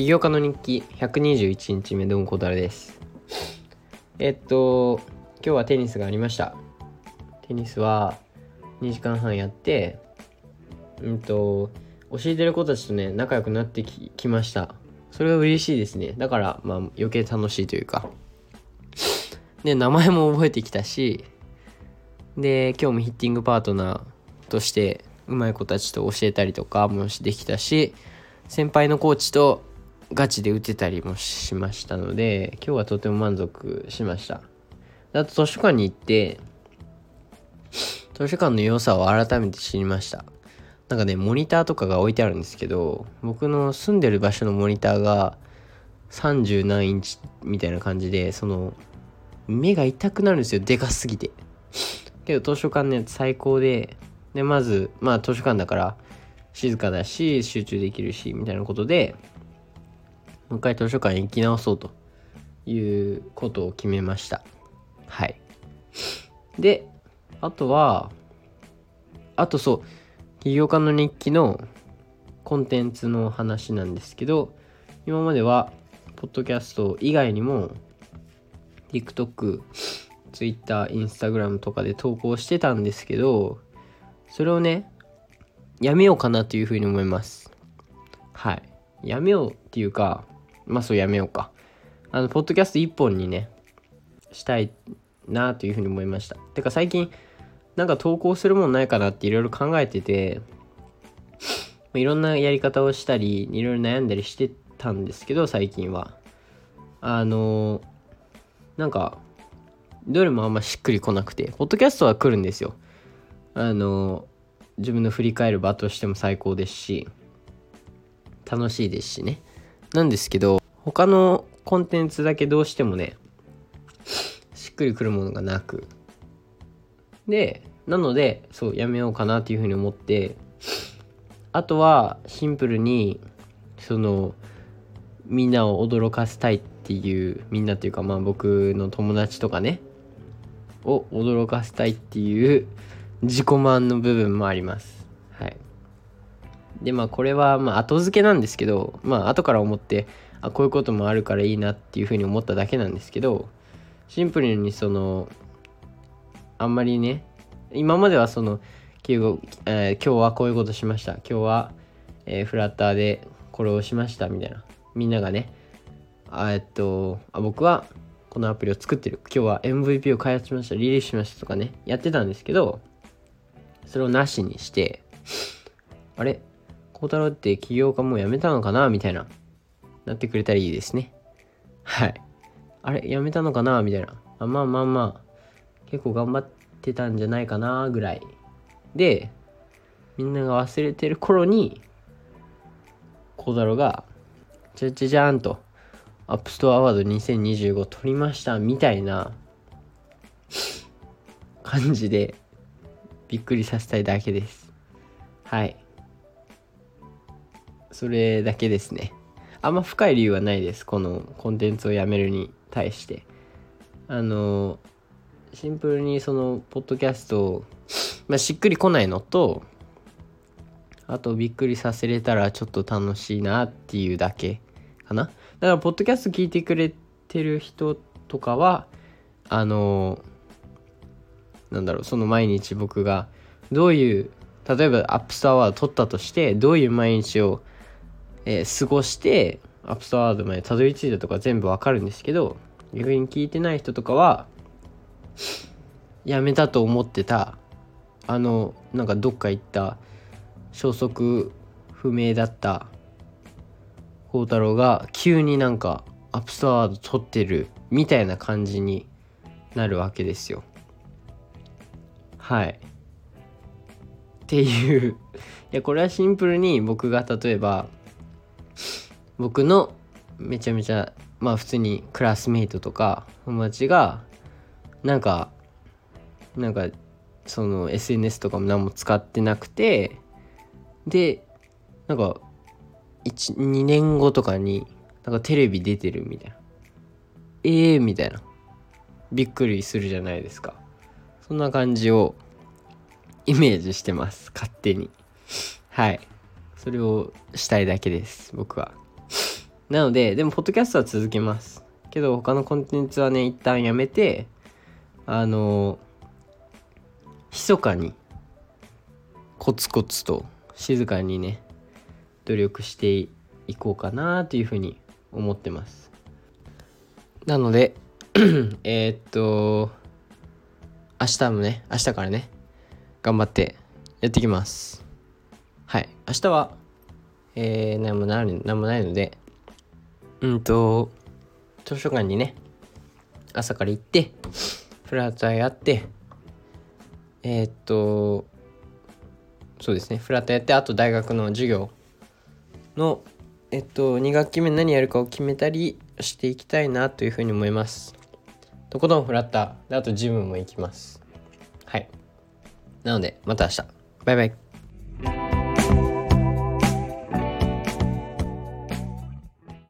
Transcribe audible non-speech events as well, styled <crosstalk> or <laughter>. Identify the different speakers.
Speaker 1: 起業家の日記121日目どうも小太郎です。えっと今日はテニスがありました。テニスは2時間半やってうんと教えてる子たちとね仲良くなってききました。それが嬉しいですね。だからまあ余計楽しいというか。で名前も覚えてきたしで今日もヒッティングパートナーとしてうまい子たちと教えたりとかもできたし先輩のコーチとガチで打てたりもしましたので今日はとても満足しました。あと図書館に行って図書館の良さを改めて知りました。なんかねモニターとかが置いてあるんですけど僕の住んでる場所のモニターが30何インチみたいな感じでその目が痛くなるんですよ。でかすぎて。けど図書館のやつ最高ででまずまあ図書館だから静かだし集中できるしみたいなことでもう一回図書館行き直そうということを決めました。はい。であとはあとそう起業家の日記のコンテンツの話なんですけど今まではポッドキャスト以外にも TikTok、Twitter、Instagram とかで投稿してたんですけどそれをねやめようかなというふうに思います。はい。やめようっていうかまあそうやめようか。あのポッドキャスト1本にねしたいなというふうに思いました。てか最近なんか投稿するもんないかなっていろいろ考えてていろんなやり方をしたりいろいろ悩んだりしてたんですけど最近は。あのなんかどれもあんましっくりこなくてポッドキャストは来るんですよ。あの自分の振り返る場としても最高ですし楽しいですしね。なんですけど他のコンテンツだけどうしてもねしっくりくるものがなくでなのでそうやめようかなっていうふうに思ってあとはシンプルにそのみんなを驚かせたいっていうみんなっていうかまあ僕の友達とかねを驚かせたいっていう自己満の部分もあります。はい。で、まあこれはまあ後付けなんですけど、まあ後から思って、あ、こういうこともあるからいいなっていうふうに思っただけなんですけど、シンプルにその、あんまりね、今まではその、え、今日はこういうことしました。今日は、えー、フラッターでこれをしましたみたいな。みんながね、あえっとあ、僕はこのアプリを作ってる。今日は MVP を開発しました。リリースしましたとかね、やってたんですけど、それをなしにして、あれ？孝太郎って起業家もう辞めたのかな？みたいな、なってくれたらいいですね。はい。あれ辞めたのかな？みたいな。あまあまあまあ、結構頑張ってたんじゃないかなぐらい。で、みんなが忘れてる頃に、孝太郎が、じゃじゃじゃーんと、アップストアアワード2025取りましたみたいな感じでびっくりさせたいだけです。はい。それだけですね。あんま深い理由はないです。このコンテンツをやめるに対して。あの、シンプルにその、ポッドキャストまあ、しっくりこないのと、あとびっくりさせれたらちょっと楽しいなっていうだけかな。だから、ポッドキャスト聞いてくれてる人とかは、あの、なんだろうその毎日僕がどういう例えば App Store Award 取ったとしてどういう毎日を、えー、過ごして App Store Award までたどり着いたとか全部わかるんですけど逆に聞いてない人とかはやめたと思ってたあのなんかどっか行った消息不明だった孝太郎が急になんかアップストアワード取ってるみたいな感じになるわけですよ。はい。っていういやこれはシンプルに僕が例えば僕のめちゃめちゃまあ普通にクラスメイトとか友達がなんかなんかその SNS とかも何も使ってなくてでなんか2年後とかになんかテレビ出てるみたいな。ええー、みたいな。びっくりするじゃないですか。そんな感じをイメージしてます。勝手に。はい。それをしたいだけです僕は。なのででもポッドキャストは続けます。けど他のコンテンツはね一旦やめてあの密かにコツコツと静かにね努力していこうかなというふうに思ってます。なので <clears throat> え、っと明日もね明日からね頑張ってやっていきます。はい。明日はえー、何もない何もないのでうんと図書館にね朝から行ってフラッターやってえー、っとそうですねフラッターやってあと大学の授業のえっと2学期目何やるかを決めたりしていきたいなというふうに思います。とことんフラッターであとジムも行きます。はい。なのでまた明日。バイバイ。